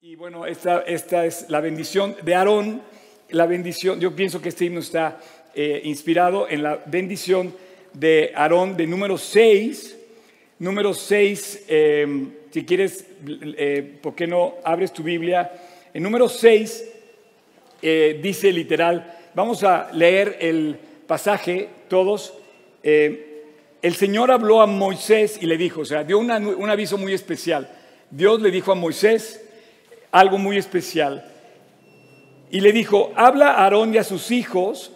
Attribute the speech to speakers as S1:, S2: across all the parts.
S1: Y bueno, esta, esta es la bendición de Aarón. La bendición, yo pienso que este himno está eh, inspirado en la bendición de Aarón de número 6. Número 6, em, si quieres, eh, ¿por qué no abres tu Biblia? En número 6 eh, dice literal, vamos a leer el pasaje todos. el Señor habló a Moisés y le dijo, o sea, dio un aviso muy especial. Dios le dijo a Moisés, algo muy especial. Y le dijo, habla a Aarón y a sus hijos,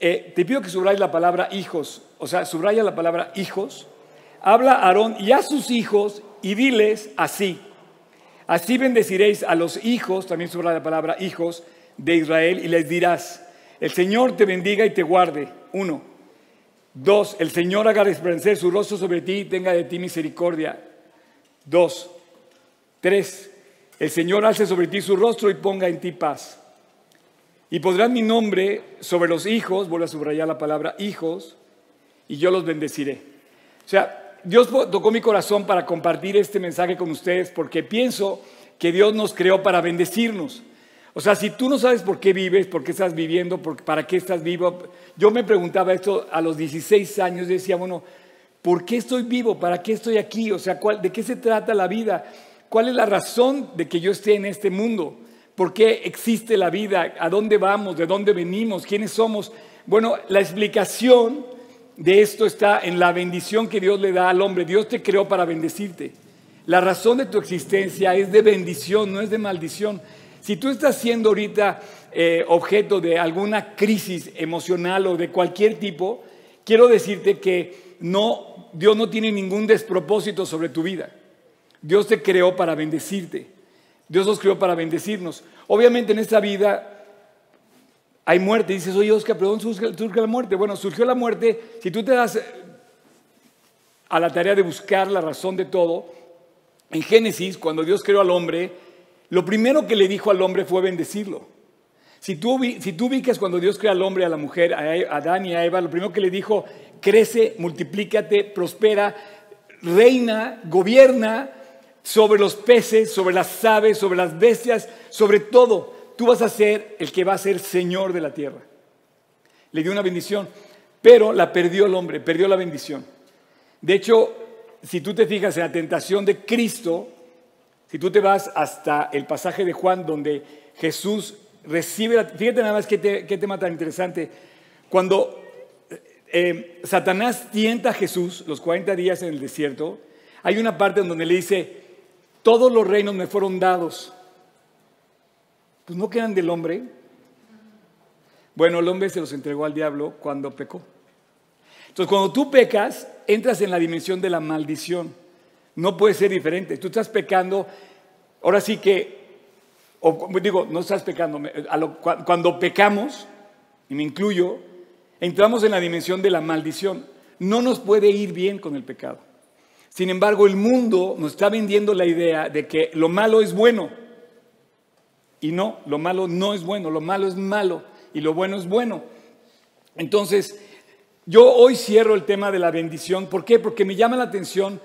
S1: eh, te pido que subrayes la palabra hijos, o sea, subraya la palabra hijos, habla a Aarón y a sus hijos y diles así, así bendeciréis a los hijos, también subraya la palabra hijos de Israel y les dirás, el Señor te bendiga y te guarde, uno. Dos, el Señor haga resplandecer su rostro sobre ti y tenga de ti misericordia. Dos. Tres, el Señor alce sobre ti su rostro y ponga en ti paz. Y podrán mi nombre sobre los hijos, vuelvo a subrayar la palabra hijos, y yo los bendeciré. O sea, Dios tocó mi corazón para compartir este mensaje con ustedes porque pienso que Dios nos creó para bendecirnos. O sea, si tú no sabes por qué vives, por qué estás viviendo, para qué estás vivo, yo me preguntaba esto a los 16 años, decía, bueno, ¿por qué estoy vivo? ¿Para qué estoy aquí? O sea, ¿de qué se trata la vida? ¿Cuál es la razón de que yo esté en este mundo? ¿Por qué existe la vida? ¿A dónde vamos? ¿De dónde venimos? ¿Quiénes somos? Bueno, la explicación de esto está en la bendición que Dios le da al hombre. Dios te creó para bendecirte. La razón de tu existencia es de bendición, no es de maldición. Si tú estás siendo ahorita eh, objeto de alguna crisis emocional o de cualquier tipo, quiero decirte que no, Dios no tiene ningún despropósito sobre tu vida. Dios te creó para bendecirte. Dios nos creó para bendecirnos. Obviamente en esta vida hay muerte. Dices, oye Oscar, ¿pero dónde surge, la muerte? Bueno, surgió la muerte. Si tú te das a la tarea de buscar la razón de todo, en Génesis, cuando Dios creó al hombre, lo primero que le dijo al hombre fue bendecirlo. Si tú, si tú ubicas cuando Dios crea al hombre, a la mujer, a Adán y a Eva, lo primero que le dijo, crece, multiplícate, prospera, reina, gobierna, sobre los peces, sobre las aves, sobre las bestias, sobre todo. Tú vas a ser el que va a ser Señor de la tierra. Le dio una bendición, pero la perdió el hombre, perdió la bendición. De hecho, si tú te fijas en la tentación de Cristo, si tú te vas hasta el pasaje de Juan donde Jesús recibe, la, fíjate nada más qué, tema tan interesante, cuando eh, Satanás tienta a Jesús los 40 días en el desierto, hay una parte donde le dice, todos los reinos me fueron dados. Pues no quedan del hombre. Bueno, el hombre se los entregó al diablo cuando pecó. Entonces, cuando tú pecas, entras en la dimensión de la maldición. No puede ser diferente. Tú estás pecando, ahora sí que, o, digo, no estás pecando, cuando pecamos, y me incluyo, entramos en la dimensión de la maldición. No nos puede ir bien con el pecado. Sin embargo, el mundo nos está vendiendo la idea de que lo malo es bueno. Y no, lo malo no es bueno, lo malo es malo y lo bueno es bueno. Entonces, yo hoy cierro el tema de la bendición. ¿Por qué? Porque me llama la atención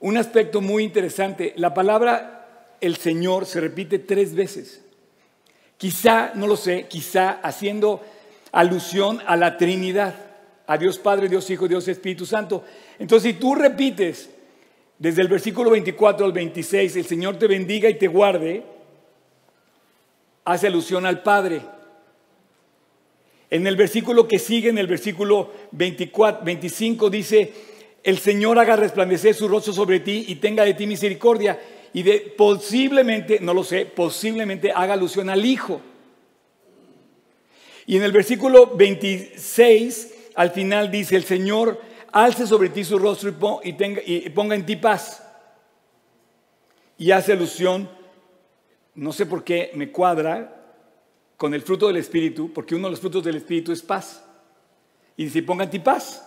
S1: un aspecto muy interesante. La palabra el Señor se repite tres veces. Quizá, no lo sé, quizá haciendo alusión a la Trinidad, a Dios Padre, Dios Hijo, Dios Espíritu Santo. Entonces, si tú repites desde el versículo 24 al 26, el Señor te bendiga y te guarde, hace alusión al Padre. En el versículo que sigue, en el versículo 24, 25, dice, el Señor haga resplandecer su rostro sobre ti y tenga de ti misericordia. Y de posiblemente, no lo sé, posiblemente haga alusión al Hijo. Y en el versículo 26, al final dice, el Señor alce sobre ti su rostro y, ponga en ti paz. Y hace alusión, no sé por qué me cuadra, con el fruto del Espíritu, porque uno de los frutos del Espíritu es paz. Y dice, ponga en ti paz.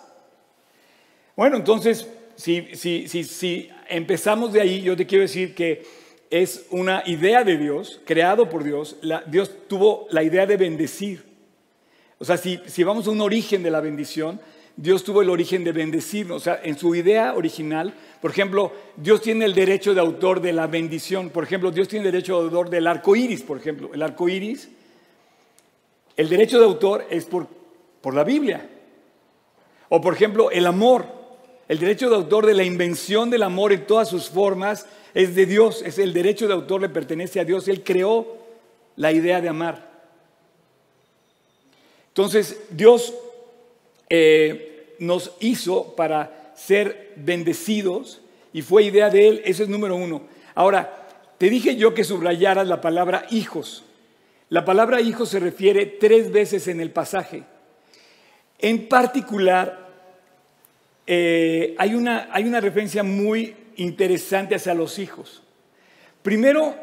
S1: Bueno, entonces, si, si, si, si empezamos de ahí, yo te quiero decir que es una idea de Dios, creado por Dios. Dios tuvo la idea de bendecir. O sea, si, si vamos a un origen de la bendición, Dios tuvo el origen de bendecirnos. O sea, en su idea original, por ejemplo, Dios tiene el derecho de autor de la bendición. Por ejemplo, Dios tiene el derecho de autor del arco iris, por ejemplo. El arco iris, el derecho de autor es por, por la Biblia. O, por ejemplo, el amor. El derecho de autor de la invención del amor en todas sus formas es de Dios. Es el derecho de autor le pertenece a Dios. Él creó la idea de amar. Entonces, Dios eh, nos hizo para ser bendecidos y fue idea de Él, eso es número uno. Ahora, te dije yo que subrayaras la palabra hijos. La palabra hijos se refiere tres veces en el pasaje. En particular, eh, hay, una, hay una referencia muy interesante hacia los hijos. Primero,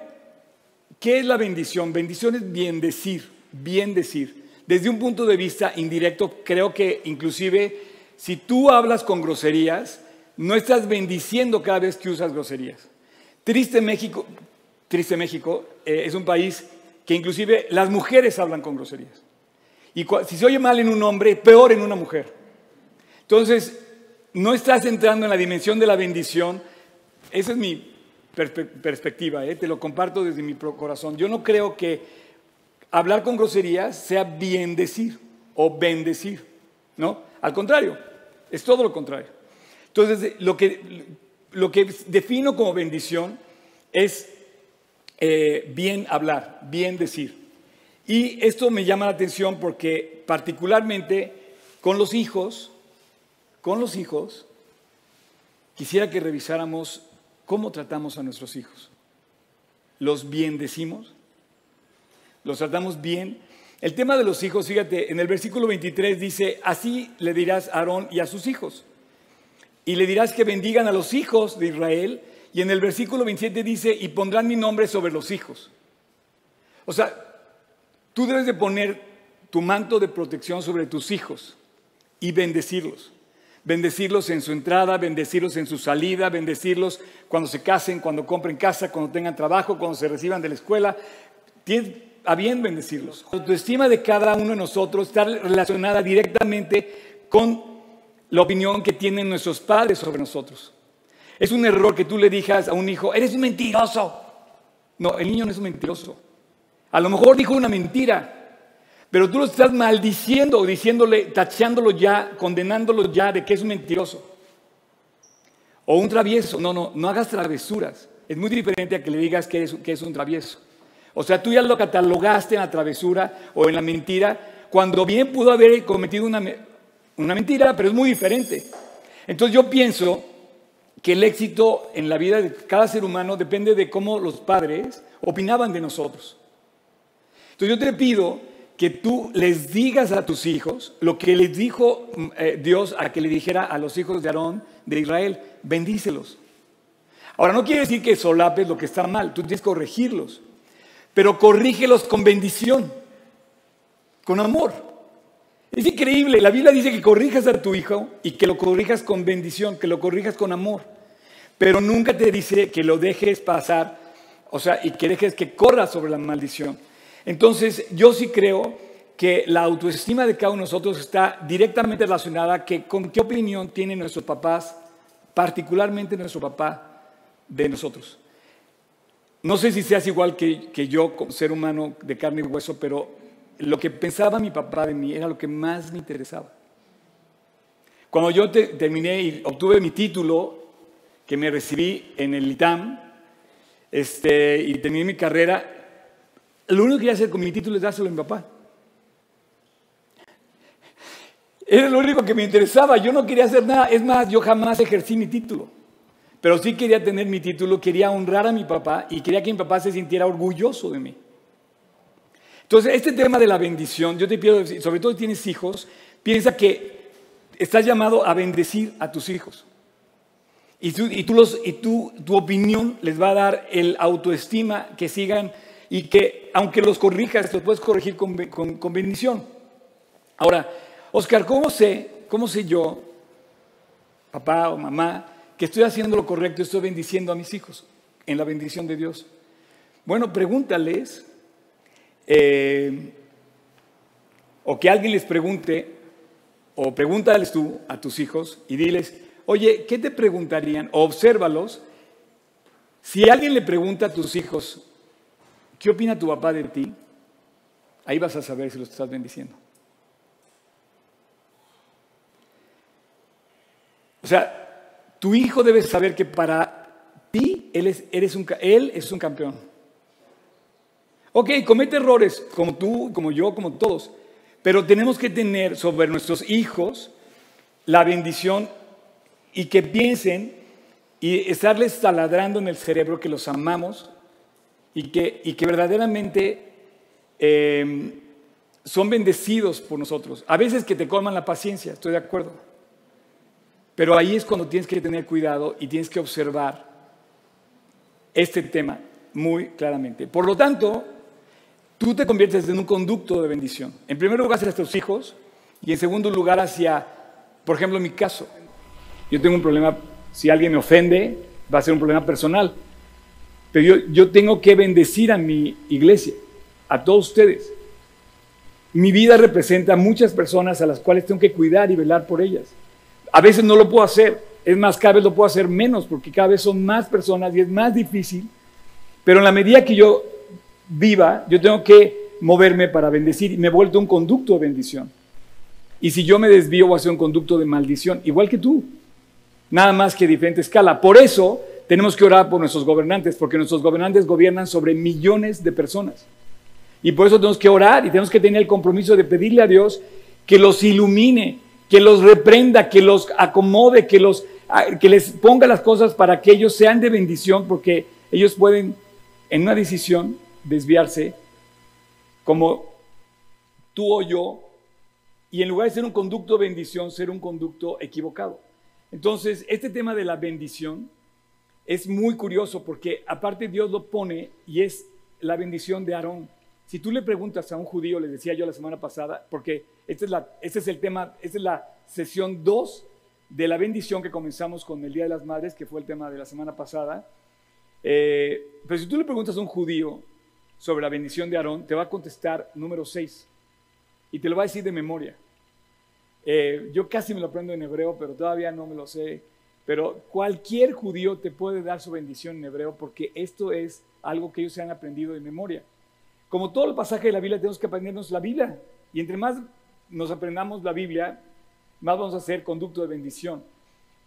S1: ¿qué es la bendición? Bendición es bien decir, bien decir. Desde un punto de vista indirecto, creo que inclusive si tú hablas con groserías, no estás bendiciendo cada vez que usas groserías. Triste México, triste México eh, es un país que inclusive las mujeres hablan con groserías. Y si se oye mal en un hombre, peor en una mujer. Entonces, no estás entrando en la dimensión de la bendición. Esa es mi perspectiva, eh, te lo comparto desde mi corazón. Yo no creo que hablar con groserías sea bien decir o bendecir, ¿no? Al contrario, es todo lo contrario. Entonces, lo que, lo que defino como bendición es eh, bien hablar, bien decir. Y esto me llama la atención porque particularmente con los hijos, con los hijos, quisiera que revisáramos cómo tratamos a nuestros hijos. ¿Los bien decimos? Los tratamos bien. El tema de los hijos, fíjate, en el versículo 23 dice, así le dirás a Aarón y a sus hijos. Y le dirás que bendigan a los hijos de Israel. Y en el versículo 27 dice, y pondrán mi nombre sobre los hijos. O sea, tú debes de poner tu manto de protección sobre tus hijos y bendecirlos. Bendecirlos en su entrada, bendecirlos en su salida, bendecirlos cuando se casen, cuando compren casa, cuando tengan trabajo, cuando se reciban de la escuela. Tienes, a bien bendecirlos. La autoestima de cada uno de nosotros está relacionada directamente con la opinión que tienen nuestros padres sobre nosotros. Es un error que tú le digas a un hijo, eres un mentiroso. No, el niño no es un mentiroso. A lo mejor dijo una mentira, pero tú lo estás maldiciendo, diciéndole, tachándolo ya, condenándolo ya de que es un mentiroso. O un travieso. No, no, no hagas travesuras. Es muy diferente a que le digas que es, que es un travieso. O sea, tú ya lo catalogaste en la travesura o en la mentira, cuando bien pudo haber cometido una, una mentira, pero es muy diferente. Entonces yo pienso que el éxito en la vida de cada ser humano depende de cómo los padres opinaban de nosotros. Entonces yo te pido que tú les digas a tus hijos lo que les dijo mm, eh, Dios a que le dijera a los hijos de Aarón de Israel, bendícelos. Ahora no quiere decir que solapes lo que está mal, tú tienes que corregirlos pero corrígelos con bendición, con amor. Es increíble, la Biblia dice que corrijas a tu hijo y que lo corrijas con bendición, que lo corrijas con amor, pero nunca te dice que lo dejes pasar, o sea, y que dejes que corra sobre la maldición. Entonces, yo sí creo que la autoestima de cada uno de nosotros está directamente relacionada que con qué opinión tienen nuestros papás, particularmente nuestro papá, de nosotros. No sé si seas igual que, yo, ser humano de carne y hueso, pero lo que pensaba mi papá de mí era lo que más me interesaba. Cuando yo terminé y obtuve mi título, que me recibí en el ITAM, este, y terminé mi carrera, lo único que quería hacer con mi título es dárselo a mi papá. Era lo único que me interesaba, yo no quería hacer nada, es más, yo jamás ejercí mi título. Pero sí quería tener mi título, quería honrar a mi papá y quería que mi papá se sintiera orgulloso de mí. Entonces, este tema de la bendición, yo te pido, sobre todo si tienes hijos, piensa que estás llamado a bendecir a tus hijos. Y, tú, y, tú tú, tu opinión les va a dar el autoestima que sigan y que aunque los corrijas, los puedes corregir con, con, con bendición. Ahora, Oscar, ¿cómo sé, cómo sé yo, papá o mamá, que estoy haciendo lo correcto, estoy bendiciendo a mis hijos en la bendición de Dios. Bueno, pregúntales, eh, o que alguien les pregunte, o pregúntales tú a tus hijos y diles, oye, ¿qué te preguntarían? O obsérvalos. Si alguien le pregunta a tus hijos, ¿qué opina tu papá de ti? Ahí vas a saber si lo estás bendiciendo. O sea, tu hijo debe saber que para ti él es, eres un, él es un campeón. Ok, comete errores como tú, como yo, como todos, pero tenemos que tener sobre nuestros hijos la bendición y que piensen y estarles taladrando en el cerebro que los amamos y que, y que verdaderamente eh, son bendecidos por nosotros. A veces que te colman la paciencia, estoy de acuerdo. Pero ahí es cuando tienes que tener cuidado y tienes que observar este tema muy claramente. Por lo tanto, tú te conviertes en un conducto de bendición. En primer lugar hacia tus hijos y en segundo lugar hacia, por ejemplo, mi caso. Yo tengo un problema, si alguien me ofende, va a ser un problema personal. Pero yo, yo tengo que bendecir a mi iglesia, a todos ustedes. Mi vida representa a muchas personas a las cuales tengo que cuidar y velar por ellas. A veces no lo puedo hacer, es más, cada vez lo puedo hacer menos porque cada vez son más personas y es más difícil. Pero en la medida que yo viva, yo tengo que moverme para bendecir y me he vuelto un conducto de bendición. Y si yo me desvío, voy a ser un conducto de maldición, igual que tú. Nada más que diferente escala. Por eso tenemos que orar por nuestros gobernantes, porque nuestros gobernantes gobiernan sobre millones de personas. Y por eso tenemos que orar y tenemos que tener el compromiso de pedirle a Dios que los ilumine, que los reprenda, que los acomode, que, los, que les ponga las cosas para que ellos sean de bendición, porque ellos pueden en una decisión desviarse como tú o yo, y en lugar de ser un conducto de bendición, ser un conducto equivocado. Entonces, este tema de la bendición es muy curioso porque aparte Dios lo pone y es la bendición de Aarón. Si tú le preguntas a un judío, les decía yo la semana pasada, porque este es, el tema, esta es la sesión 2 de la bendición que comenzamos con el Día de las Madres, que fue el tema de la semana pasada. Eh, pero si tú le preguntas a un judío sobre la bendición de Aarón, te va a contestar número 6 y te lo va a decir de memoria. Eh, yo casi me lo aprendo en hebreo, pero todavía no me lo sé. Pero cualquier judío te puede dar su bendición en hebreo porque esto es algo que ellos se han aprendido de memoria. Como todo el pasaje de la Biblia, tenemos que aprendernos la Biblia. Y entre más nos aprendamos la Biblia, más vamos a ser conducto de bendición.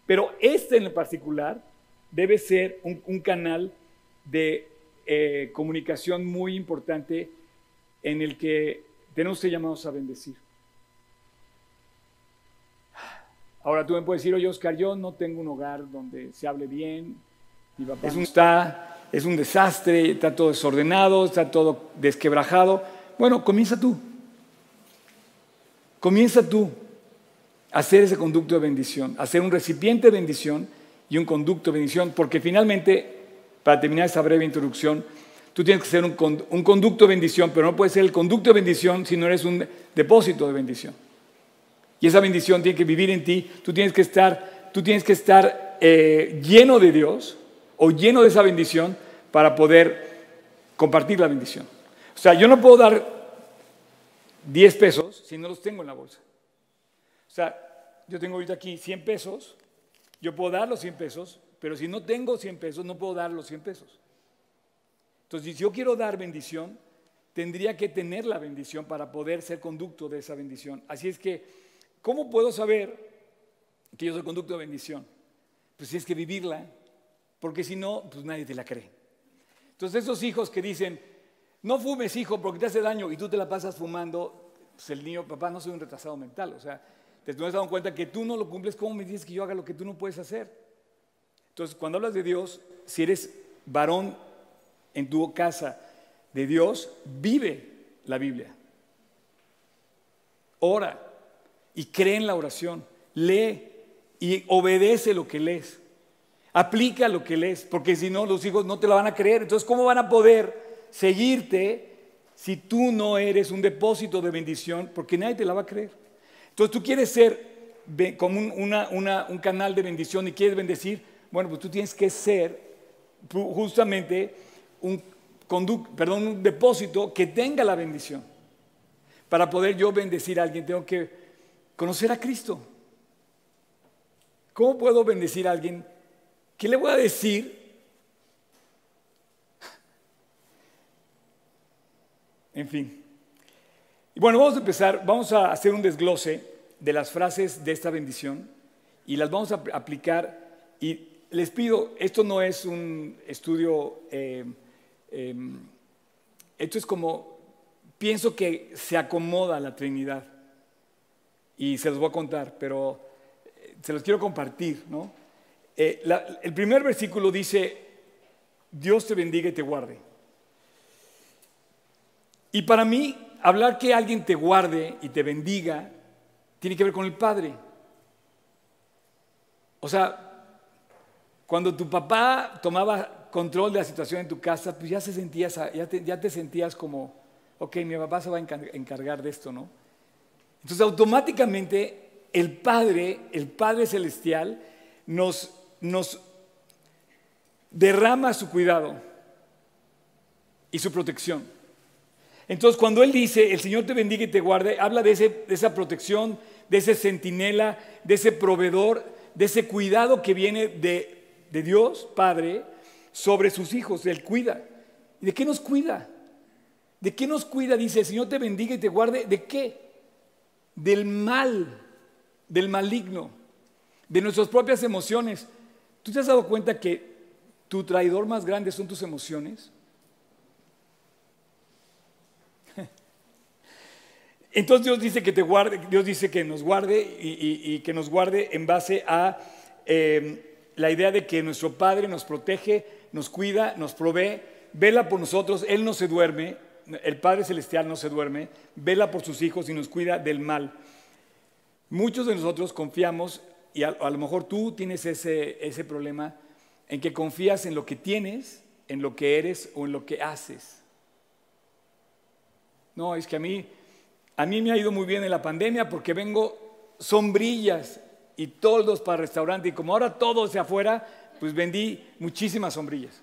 S1: Pero este en particular debe ser un, canal de eh, comunicación muy importante en el que tenemos que llamados a bendecir. Ahora tú me puedes decir, oye Oscar, yo no tengo un hogar donde se hable bien, mi papá es un, está es un desastre, está todo desordenado, está todo desquebrajado. Bueno, comienza tú. Comienza tú a hacer ese conducto de bendición, a ser un recipiente de bendición y un conducto de bendición, porque finalmente, para terminar esta breve introducción, tú tienes que ser un, conducto de bendición, pero no puedes ser el conducto de bendición si no eres un depósito de bendición. Y esa bendición tiene que vivir en ti, tú tienes que estar, tú tienes que estar eh, lleno de Dios o lleno de esa bendición para poder compartir la bendición. O sea, yo no puedo dar 10 pesos si no los tengo en la bolsa. O sea, yo tengo ahorita aquí 100 pesos, yo puedo dar los 100 pesos, pero si no tengo 100 pesos, no puedo dar los 100 pesos. Entonces, si yo quiero dar bendición, tendría que tener la bendición para poder ser conducto de esa bendición. Así es que, ¿cómo puedo saber que yo soy conducto de bendición? Pues si es que vivirla, porque si no, pues nadie te la cree. Entonces esos hijos que dicen, no fumes hijo porque te hace daño y tú te la pasas fumando, pues el niño, papá, no soy un retrasado mental. O sea, te has dado cuenta que tú no lo cumples, ¿cómo me dices que yo haga lo que tú no puedes hacer? Entonces, cuando hablas de Dios, si eres varón en tu casa de Dios, vive la Biblia. Ora y cree en la oración. Lee y obedece lo que lees. Aplica lo que lees, porque si no, los hijos no te lo van a creer. Entonces, ¿cómo van a poder seguirte si tú no eres un depósito de bendición? Porque nadie te la va a creer. Entonces, tú quieres ser como un, canal de bendición y quieres bendecir. Bueno, pues tú tienes que ser justamente un, un depósito que tenga la bendición. Para poder yo bendecir a alguien, tengo que conocer a Cristo. ¿Cómo puedo bendecir a alguien? ¿Qué le voy a decir? En fin. Y bueno, vamos a empezar, vamos a hacer un desglose de las frases de esta bendición y las vamos a aplicar. Y les pido, esto no es un estudio, eh, em, esto es como, pienso que se acomoda la Trinidad. Y se los voy a contar, pero eh, se los quiero compartir, ¿no? Eh, el primer versículo dice, Dios te bendiga y te guarde. Y para mí, hablar que alguien te guarde y te bendiga tiene que ver con el Padre. O sea, cuando tu papá tomaba control de la situación en tu casa, pues ya, se sentías, ya, ya te sentías como, ok, mi papá se va a encargar de esto, ¿no? Entonces automáticamente el Padre, el Padre Celestial, nos, nos derrama su cuidado y su protección. Entonces, cuando Él dice, el Señor te bendiga y te guarde, habla de, de esa protección, de ese centinela, de ese proveedor, de ese cuidado que viene de, de Dios, Padre, sobre sus hijos. Él cuida. ¿Y de qué nos cuida? ¿De qué nos cuida? Dice, el Señor te bendiga y te guarde. ¿De qué? Del mal, del maligno, de nuestras propias emociones. ¿Tú te has dado cuenta que tu traidor más grande son tus emociones? Entonces Dios dice que te guarde, Dios dice que nos guarde y, que nos guarde en base a em, la idea de que nuestro Padre nos protege, nos cuida, nos provee, vela por nosotros, Él no se duerme, el Padre Celestial no se duerme, vela por sus hijos y nos cuida del mal. Muchos de nosotros confiamos, y a, lo mejor tú tienes ese, ese problema, en que confías en lo que tienes, en lo que eres o en lo que haces. No, es que a mí a mí me ha ido muy bien en la pandemia porque vengo sombrillas y toldos para restaurante y como ahora todo hacia afuera, pues vendí muchísimas sombrillas.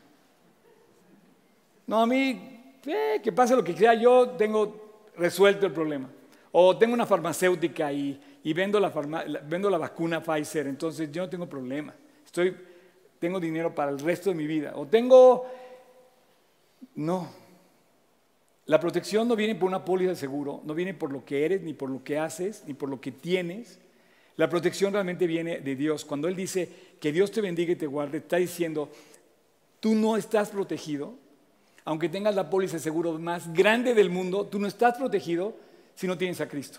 S1: No, a mí, eh, que pase lo que quiera, yo tengo resuelto el problema. O tengo una farmacéutica y, vendo, la vendo la vacuna Pfizer, entonces yo no tengo problema. Estoy, tengo dinero para el resto de mi vida. O tengo... No, la protección no viene por una póliza de seguro, no viene por lo que eres, ni por lo que haces, ni por lo que tienes. La protección realmente viene de Dios. Cuando Él dice que Dios te bendiga y te guarde, está diciendo, tú no estás protegido, aunque tengas la póliza de seguro más grande del mundo, tú no estás protegido si no tienes a Cristo,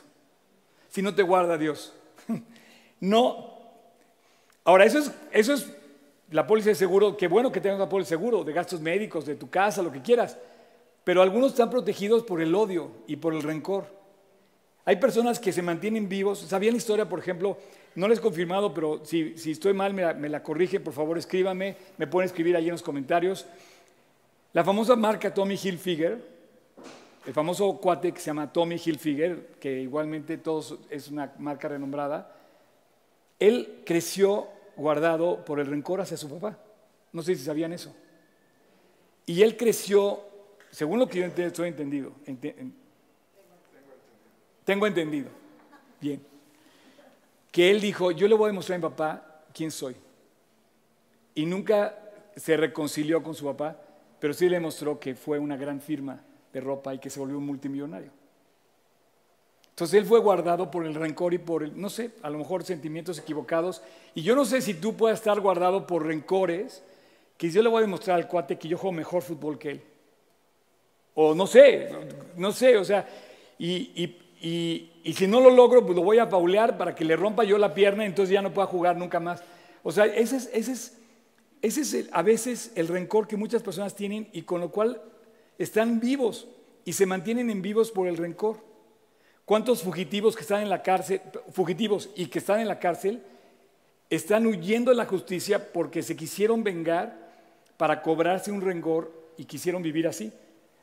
S1: si no te guarda Dios. no. Ahora, eso es, eso es la póliza de seguro, qué bueno que tengas la póliza de seguro, de gastos médicos, de tu casa, lo que quieras. Pero algunos están protegidos por el odio y por el rencor. Hay personas que se mantienen vivos. ¿Sabían la historia, por ejemplo? No les he confirmado, pero si, estoy mal, me la, corrige, por favor, escríbame. Me pueden escribir ahí en los comentarios. La famosa marca Tommy Hilfiger, el famoso cuate que se llama Tommy Hilfiger, que igualmente todos es una marca renombrada, él creció guardado por el rencor hacia su papá. No sé si sabían eso. Y él creció según lo que yo estoy entendido, tengo entendido, bien, que él dijo, yo le voy a demostrar a mi papá quién soy. Y nunca se reconcilió con su papá, pero sí le demostró que fue una gran firma de ropa y que se volvió un multimillonario. Entonces él fue guardado por el rencor y por, el, no sé, a lo mejor sentimientos equivocados. Y yo no sé si tú puedas estar guardado por rencores, que yo le voy a demostrar al cuate que yo juego mejor fútbol que él. O no sé, no sé, o sea, y, si no lo logro, pues lo voy a paulear para que le rompa yo la pierna y entonces ya no pueda jugar nunca más. O sea, ese es, ese es, ese es a veces el rencor que muchas personas tienen y con lo cual están vivos y se mantienen en vivos por el rencor. ¿Cuántos fugitivos que están en la cárcel, fugitivos y que están en la cárcel, están huyendo de la justicia porque se quisieron vengar para cobrarse un rencor y quisieron vivir así?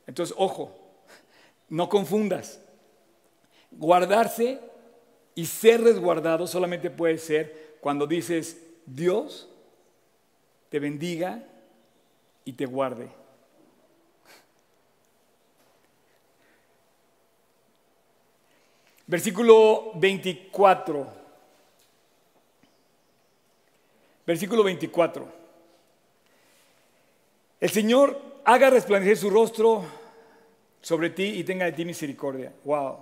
S1: Entonces, ojo, no confundas. Guardarse y ser resguardado solamente puede ser cuando dices, Dios te bendiga y te guarde. Versículo 24. Versículo 24. El Señor haga resplandecer su rostro sobre ti y tenga de ti misericordia. Wow.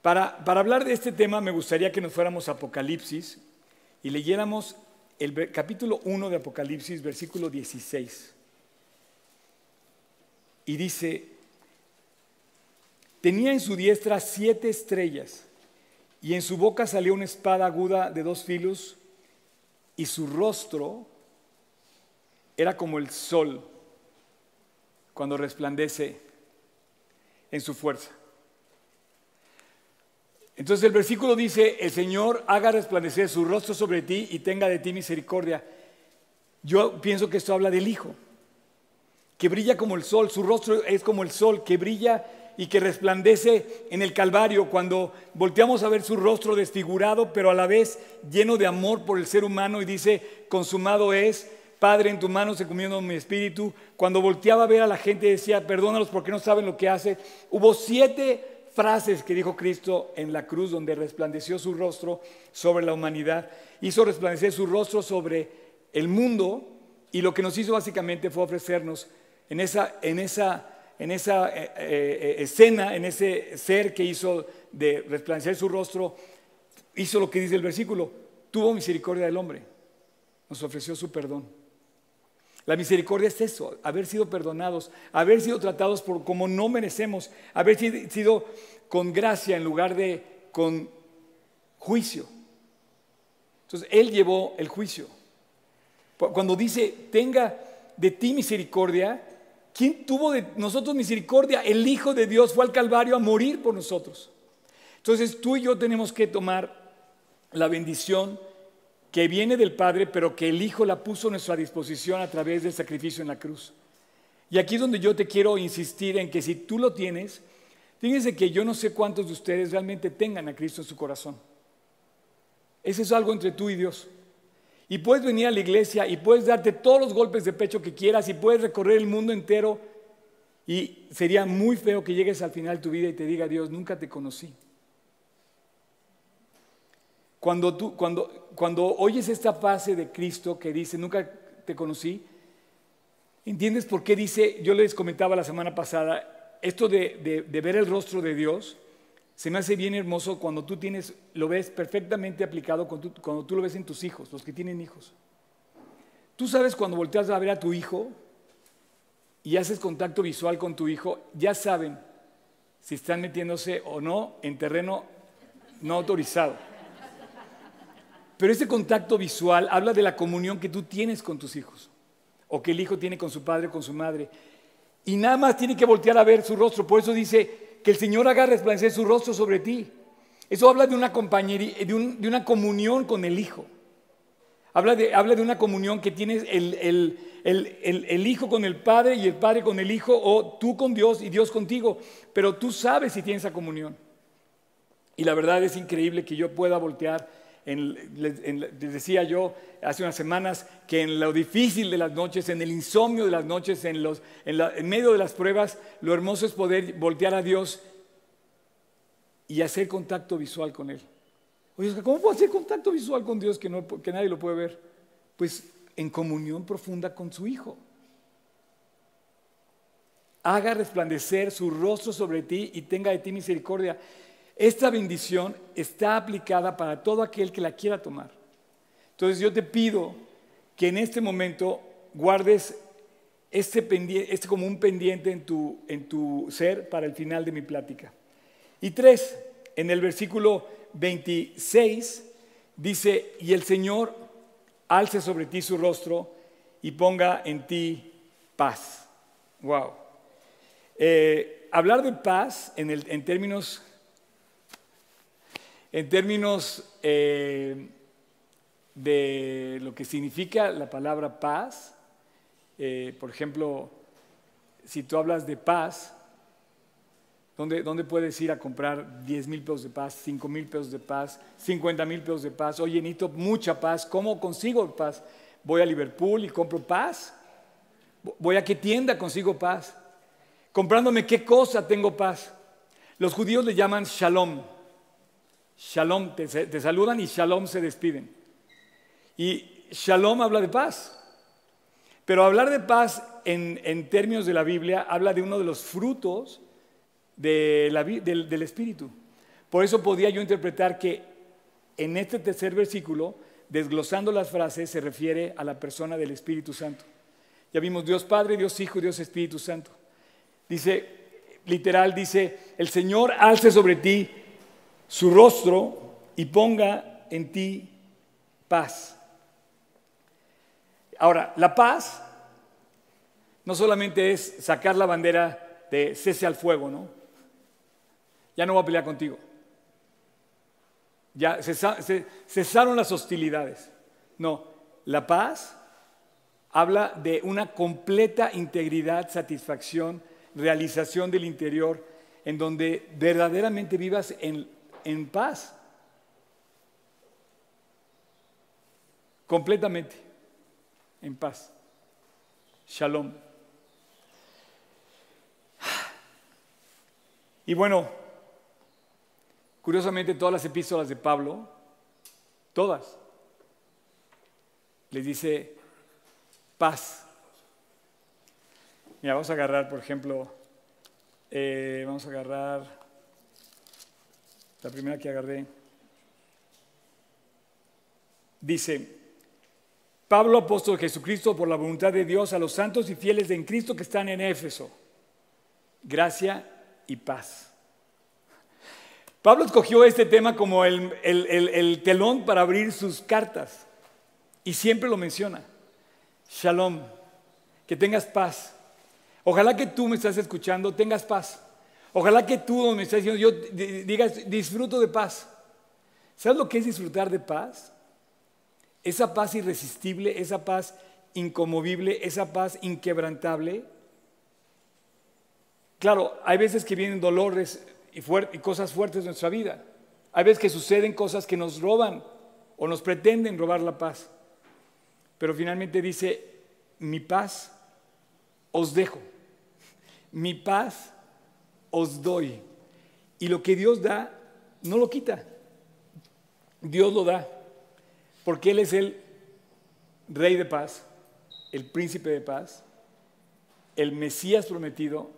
S1: Para, para hablar de este tema me gustaría que nos fuéramos a Apocalipsis y leyéramos el capítulo 1 de Apocalipsis, versículo 16. Y dice, tenía en su diestra siete estrellas y en su boca salió una espada aguda de dos filos y su rostro era como el sol cuando resplandece en su fuerza. Entonces el versículo dice, el Señor haga resplandecer su rostro sobre ti y tenga de ti misericordia. Yo pienso que esto habla del Hijo, que brilla como el sol, su rostro es como el sol, que brilla y que resplandece en el Calvario, cuando volteamos a ver su rostro desfigurado, pero a la vez lleno de amor por el ser humano y dice, consumado es, Padre, en tu mano se comiendo mi espíritu. Cuando volteaba a ver a la gente decía, perdónalos porque no saben lo que hace. Hubo siete frases que dijo Cristo en la cruz donde resplandeció su rostro sobre la humanidad. Hizo resplandecer su rostro sobre el mundo y lo que nos hizo básicamente fue ofrecernos en esa, en esa en esa eh, eh, escena, en ese ser que hizo de resplandecer su rostro, hizo lo que dice el versículo, tuvo misericordia del hombre, nos ofreció su perdón. La misericordia es eso, haber sido perdonados, haber sido tratados por como no merecemos, haber sido con gracia en lugar de con juicio. Entonces, Él llevó el juicio. Cuando dice, tenga de ti misericordia, ¿Quién tuvo de nosotros misericordia? El Hijo de Dios fue al Calvario a morir por nosotros. Entonces tú y yo tenemos que tomar la bendición que viene del Padre, pero que el Hijo la puso a nuestra disposición a través del sacrificio en la cruz. Y aquí es donde yo te quiero insistir en que si tú lo tienes, fíjense que yo no sé cuántos de ustedes realmente tengan a Cristo en su corazón. Ese es algo entre tú y Dios. Y puedes venir a la iglesia y puedes darte todos los golpes de pecho que quieras y puedes recorrer el mundo entero. Y sería muy feo que llegues al final de tu vida y te diga, Dios, nunca te conocí. Cuando, tú, cuando, cuando oyes esta fase de Cristo que dice, nunca te conocí, ¿entiendes por qué dice, yo les comentaba la semana pasada, esto de, de ver el rostro de Dios? Se me hace bien hermoso cuando tú tienes, lo ves perfectamente aplicado cuando tú, lo ves en tus hijos, los que tienen hijos. Tú sabes cuando volteas a ver a tu hijo y haces contacto visual con tu hijo, ya saben si están metiéndose o no en terreno no autorizado. Pero ese contacto visual habla de la comunión que tú tienes con tus hijos, o que el hijo tiene con su padre o con su madre. Y nada más tiene que voltear a ver su rostro. Por eso dice, que el Señor haga resplandecer su rostro sobre ti. Eso habla de una compañería, de, una comunión con el Hijo. Habla de, habla de una comunión que tienes el, el, Hijo con el Padre y el Padre con el Hijo, o tú con Dios y Dios contigo. Pero tú sabes si tienes esa comunión. Y la verdad es increíble que yo pueda voltear les decía yo hace unas semanas que en lo difícil de las noches, en el insomnio de las noches, en, los, en, medio de las pruebas, lo hermoso es poder voltear a Dios y hacer contacto visual con Él. Oye, ¿cómo puedo hacer contacto visual con Dios que, no, que nadie lo puede ver? Pues en comunión profunda con su Hijo. Haga resplandecer su rostro sobre ti y tenga de ti misericordia. Esta bendición está aplicada para todo aquel que la quiera tomar. Entonces yo te pido que en este momento guardes este, este como un pendiente en tu, en tu ser para el final de mi plática. Y tres, en el versículo 26 dice, y el Señor alce sobre ti su rostro y ponga en ti paz. Wow. Eh, hablar de paz en, en términos en términos eh, de lo que significa la palabra paz, eh, por ejemplo, si tú hablas de paz, ¿dónde, ¿dónde, puedes ir a comprar 10 mil pesos de paz, 5 mil pesos de paz, 50 mil pesos de paz? Oye, necesito mucha paz, ¿cómo consigo paz? Voy a Liverpool y compro paz. Voy a qué tienda consigo paz. Comprándome qué cosa tengo paz. Los judíos le llaman shalom. Shalom, te, saludan y shalom se despiden. Y shalom habla de paz. Pero hablar de paz en, en términos de la Biblia habla de uno de los frutos de la, del, del Espíritu. Por eso podía yo interpretar que en este tercer versículo, desglosando las frases, se refiere a la persona del Espíritu Santo. Ya vimos Dios Padre, Dios Hijo, Dios Espíritu Santo. Dice, literal, dice, el Señor alce sobre ti su rostro y ponga en ti paz. Ahora, la paz no solamente es sacar la bandera de cese al fuego, ¿no? Ya no voy a pelear contigo. Ya cesaron las hostilidades. No, la paz habla de una completa integridad, satisfacción, realización del interior, en donde verdaderamente vivas en, en paz. Completamente en paz. Shalom. Y bueno, curiosamente todas las epístolas de Pablo, todas, les dice paz. Mira, vamos a agarrar, por ejemplo, eh, vamos a agarrar la primera que agarré. Dice, Pablo, apóstol de Jesucristo, por la voluntad de Dios, a los santos y fieles en Cristo que están en Éfeso. Gracia y paz. Pablo escogió este tema como el, el telón para abrir sus cartas y siempre lo menciona. Shalom, que tengas paz. Ojalá que tú me estás escuchando, tengas paz. Ojalá que tú me estás diciendo, yo digas, disfruto de paz. ¿Sabes lo que es disfrutar de paz? Esa paz irresistible, esa paz incomovible, esa paz inquebrantable. Claro, hay veces que vienen dolores y, y cosas fuertes en nuestra vida. Hay veces que suceden cosas que nos roban o nos pretenden robar la paz. Pero finalmente dice, mi paz os dejo, mi paz os doy. Y lo que Dios da, no lo quita. Dios lo da, porque Él es el rey de paz, el príncipe de paz, el Mesías prometido,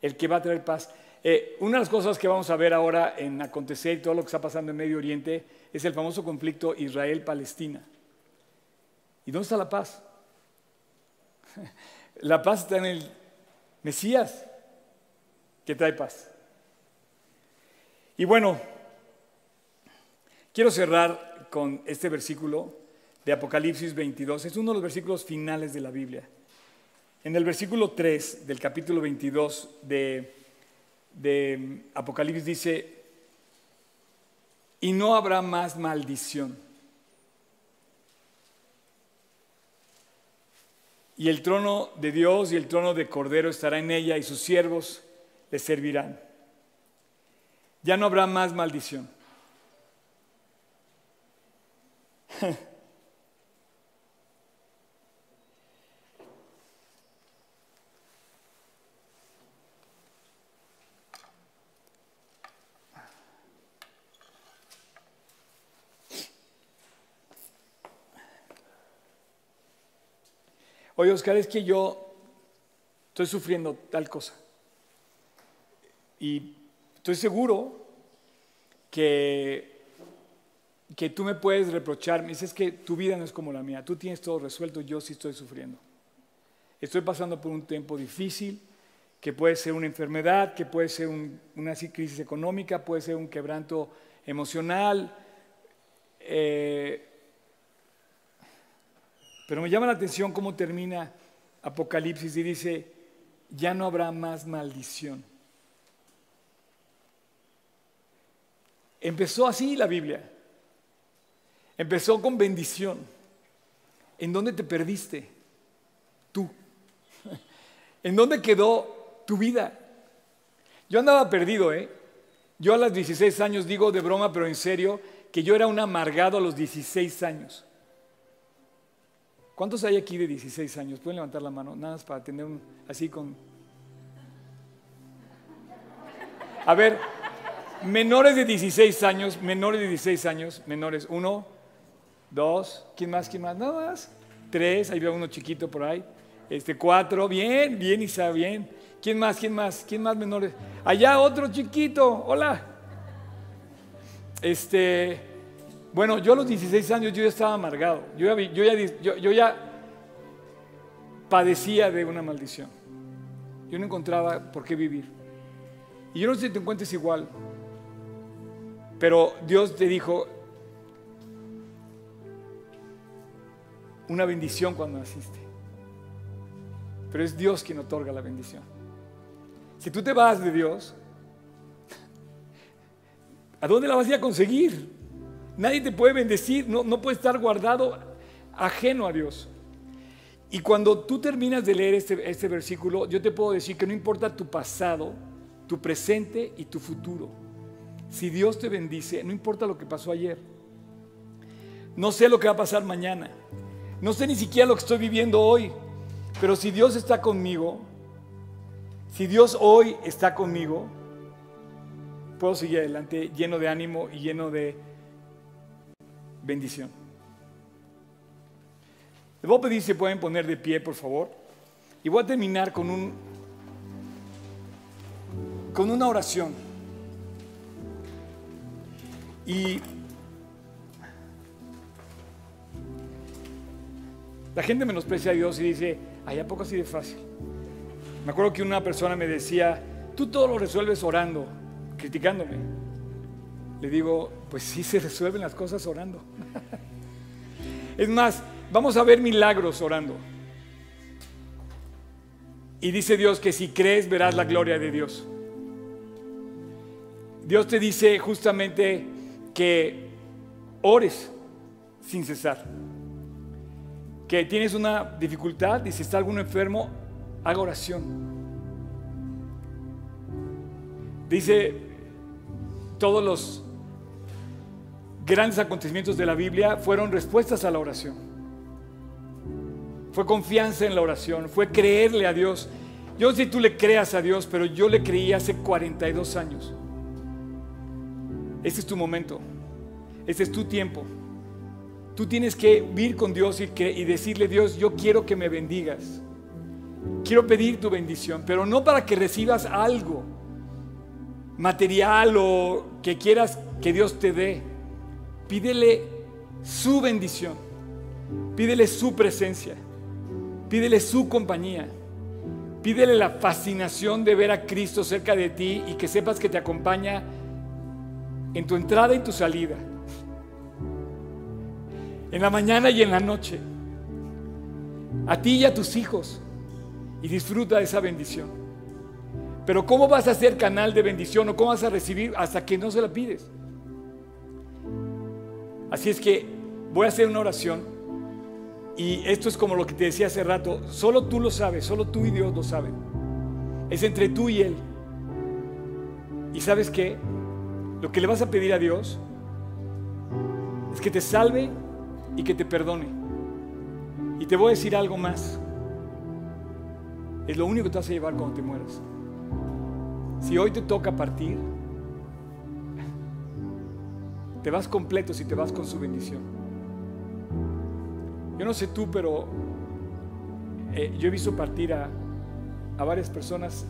S1: el que va a traer paz. Eh, una de las cosas que vamos a ver ahora en acontecer y todo lo que está pasando en Medio Oriente es el famoso conflicto Israel-Palestina. ¿Y dónde está la paz? La paz está en el Mesías que trae paz. Y bueno, quiero cerrar con este versículo de Apocalipsis 22. Es uno de los versículos finales de la Biblia. En el versículo 3 del capítulo 22 de, de Apocalipsis dice, y no habrá más maldición. Y el trono de Dios y el trono de Cordero estará en ella y sus siervos le servirán. Ya no habrá más maldición. Oye, Oscar, es que yo estoy sufriendo tal cosa. Y estoy seguro que, que tú me puedes reprochar. Me dices que tu vida no es como la mía. Tú tienes todo resuelto, yo sí estoy sufriendo. Estoy pasando por un tiempo difícil, que puede ser una enfermedad, que puede ser una crisis económica, puede ser un quebranto emocional. Eh, pero me llama la atención cómo termina Apocalipsis y dice, ya no habrá más maldición. Empezó así la Biblia. Empezó con bendición. ¿En dónde te perdiste? Tú. ¿En dónde quedó tu vida? Yo andaba perdido, ¿eh? Yo a los 16 años digo de broma, pero en serio, que yo era un amargado a los 16 años. ¿Cuántos hay aquí de 16 años? ¿Pueden levantar la mano? Nada más para tener un, así con... A ver, Menores de 16 años, menores de 16 años, menores, uno, dos, ¿quién más? ¿Quién más? Nada más. Tres, ahí veo uno chiquito por ahí. Este, cuatro, bien, bien, Isa, bien. ¿Quién más? ¿Quién más? ¿Quién más menores? Allá otro chiquito, hola. Este, bueno, yo a los 16 años yo ya estaba amargado. Yo ya, yo ya, yo ya padecía de una maldición. Yo no encontraba por qué vivir. Y yo no sé si te encuentres igual, pero Dios te dijo una bendición cuando naciste. Pero es Dios quien otorga la bendición. Si tú te vas de Dios, ¿a dónde la vas a ir a conseguir? Nadie te puede bendecir, no, no puede estar guardado ajeno a Dios. Y cuando tú terminas de leer este, este versículo, yo te puedo decir que no importa tu pasado, tu presente y tu futuro. Si Dios te bendice, no importa lo que pasó ayer. No sé lo que va a pasar mañana. No sé ni siquiera lo que estoy viviendo hoy. Pero si Dios está conmigo, si Dios hoy está conmigo, puedo seguir adelante lleno de ánimo y lleno de bendición. Les voy a pedir si pueden poner de pie, por favor. Y voy a terminar con un con una oración. Y la gente menosprecia a Dios y dice, ay, ¿a poco así de fácil? Me acuerdo que una persona me decía, tú todo lo resuelves orando, criticándome. Le digo, pues sí se resuelven las cosas orando. es más, vamos a ver milagros orando. Y dice Dios que si crees verás la gloria de Dios. Dios te dice justamente que ores sin cesar. Que tienes una dificultad y si está alguno enfermo, haga oración. Dice todos los grandes acontecimientos de la Biblia fueron respuestas a la oración. Fue confianza en la oración, fue creerle a Dios. Yo no sé si tú le creas a Dios, pero yo le creí hace 42 años. Este es tu momento. Este es tu tiempo. Tú tienes que vivir con Dios y, y decirle, Dios, yo quiero que me bendigas. Quiero pedir tu bendición, pero no para que recibas algo material o que quieras que Dios te dé. Pídele su bendición. Pídele su presencia. Pídele su compañía. Pídele la fascinación de ver a Cristo cerca de ti y que sepas que te acompaña en tu entrada y tu salida, en la mañana y en la noche, a ti y a tus hijos, y disfruta de esa bendición. Pero ¿cómo vas a ser canal de bendición o cómo vas a recibir hasta que no se la pides? Así es que voy a hacer una oración y esto es como lo que te decía hace rato, solo tú lo sabes, solo tú y Dios lo saben. Es entre tú y Él. ¿Y sabes qué? Lo que le vas a pedir a Dios es que te salve y que te perdone. Y te voy a decir algo más. Es lo único que te vas a llevar cuando te mueras. Si hoy te toca partir, te vas completo si te vas con su bendición. Yo no sé tú, pero eh, yo he visto partir a, a varias personas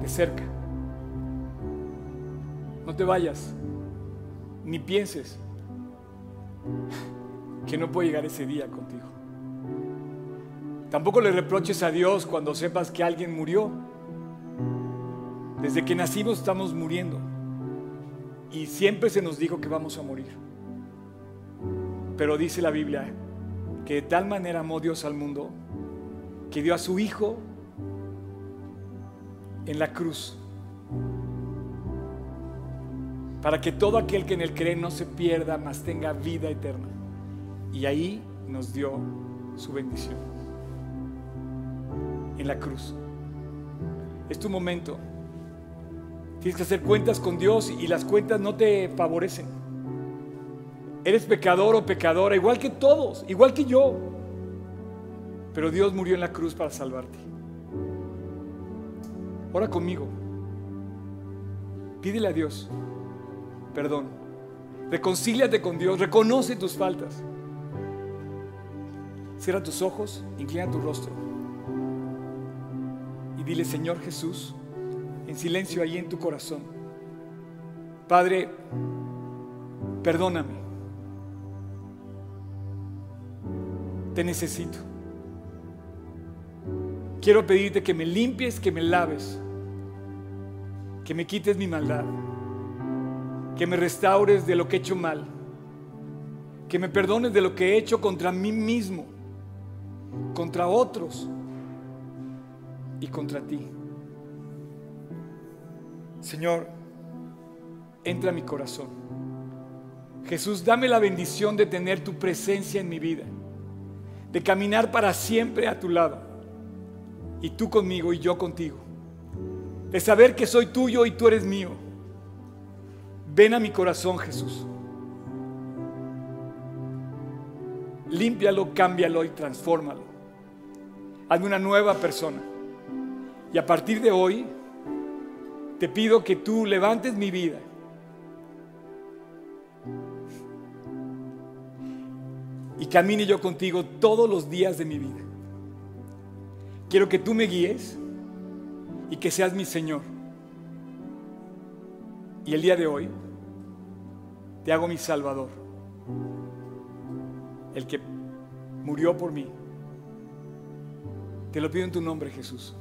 S1: de cerca. No te vayas, ni pienses que no puede llegar ese día contigo. Tampoco le reproches a Dios cuando sepas que alguien murió. Desde que nacimos estamos muriendo. Y siempre se nos dijo que vamos a morir. Pero dice la Biblia que de tal manera amó Dios al mundo que dio a su Hijo en la cruz para que todo aquel que en él cree no se pierda, mas tenga vida eterna. Y ahí nos dio su bendición. En la cruz. Es tu momento. Tienes que hacer cuentas con Dios y las cuentas no te favorecen. Eres pecador o pecadora, igual que todos, igual que yo. Pero Dios murió en la cruz para salvarte. Ora conmigo. Pídele a Dios perdón. Reconcíliate con Dios, reconoce tus faltas. Cierra tus ojos, inclina tu rostro y dile, Señor Jesús, en silencio ahí en tu corazón, Padre, perdóname. Te necesito. Quiero pedirte que me limpies, que me laves, que me quites mi maldad, que me restaures de lo que he hecho mal, que me perdones de lo que he hecho contra mí mismo, contra otros y contra ti. Señor, entra a mi corazón. Jesús, dame la bendición de tener tu presencia en mi vida, de caminar para siempre a tu lado y tú conmigo y yo contigo. De saber que soy tuyo y tú eres mío. Ven a mi corazón, Jesús. Límpialo, cámbialo y transfórmalo. Hazme una nueva persona. Y a partir de hoy, te pido que tú levantes mi vida. Y camine yo contigo todos los días de mi vida. Quiero que tú me guíes y que seas mi Señor. Y el día de hoy te hago mi Salvador, el que murió por mí. Te lo pido en tu nombre, Jesús.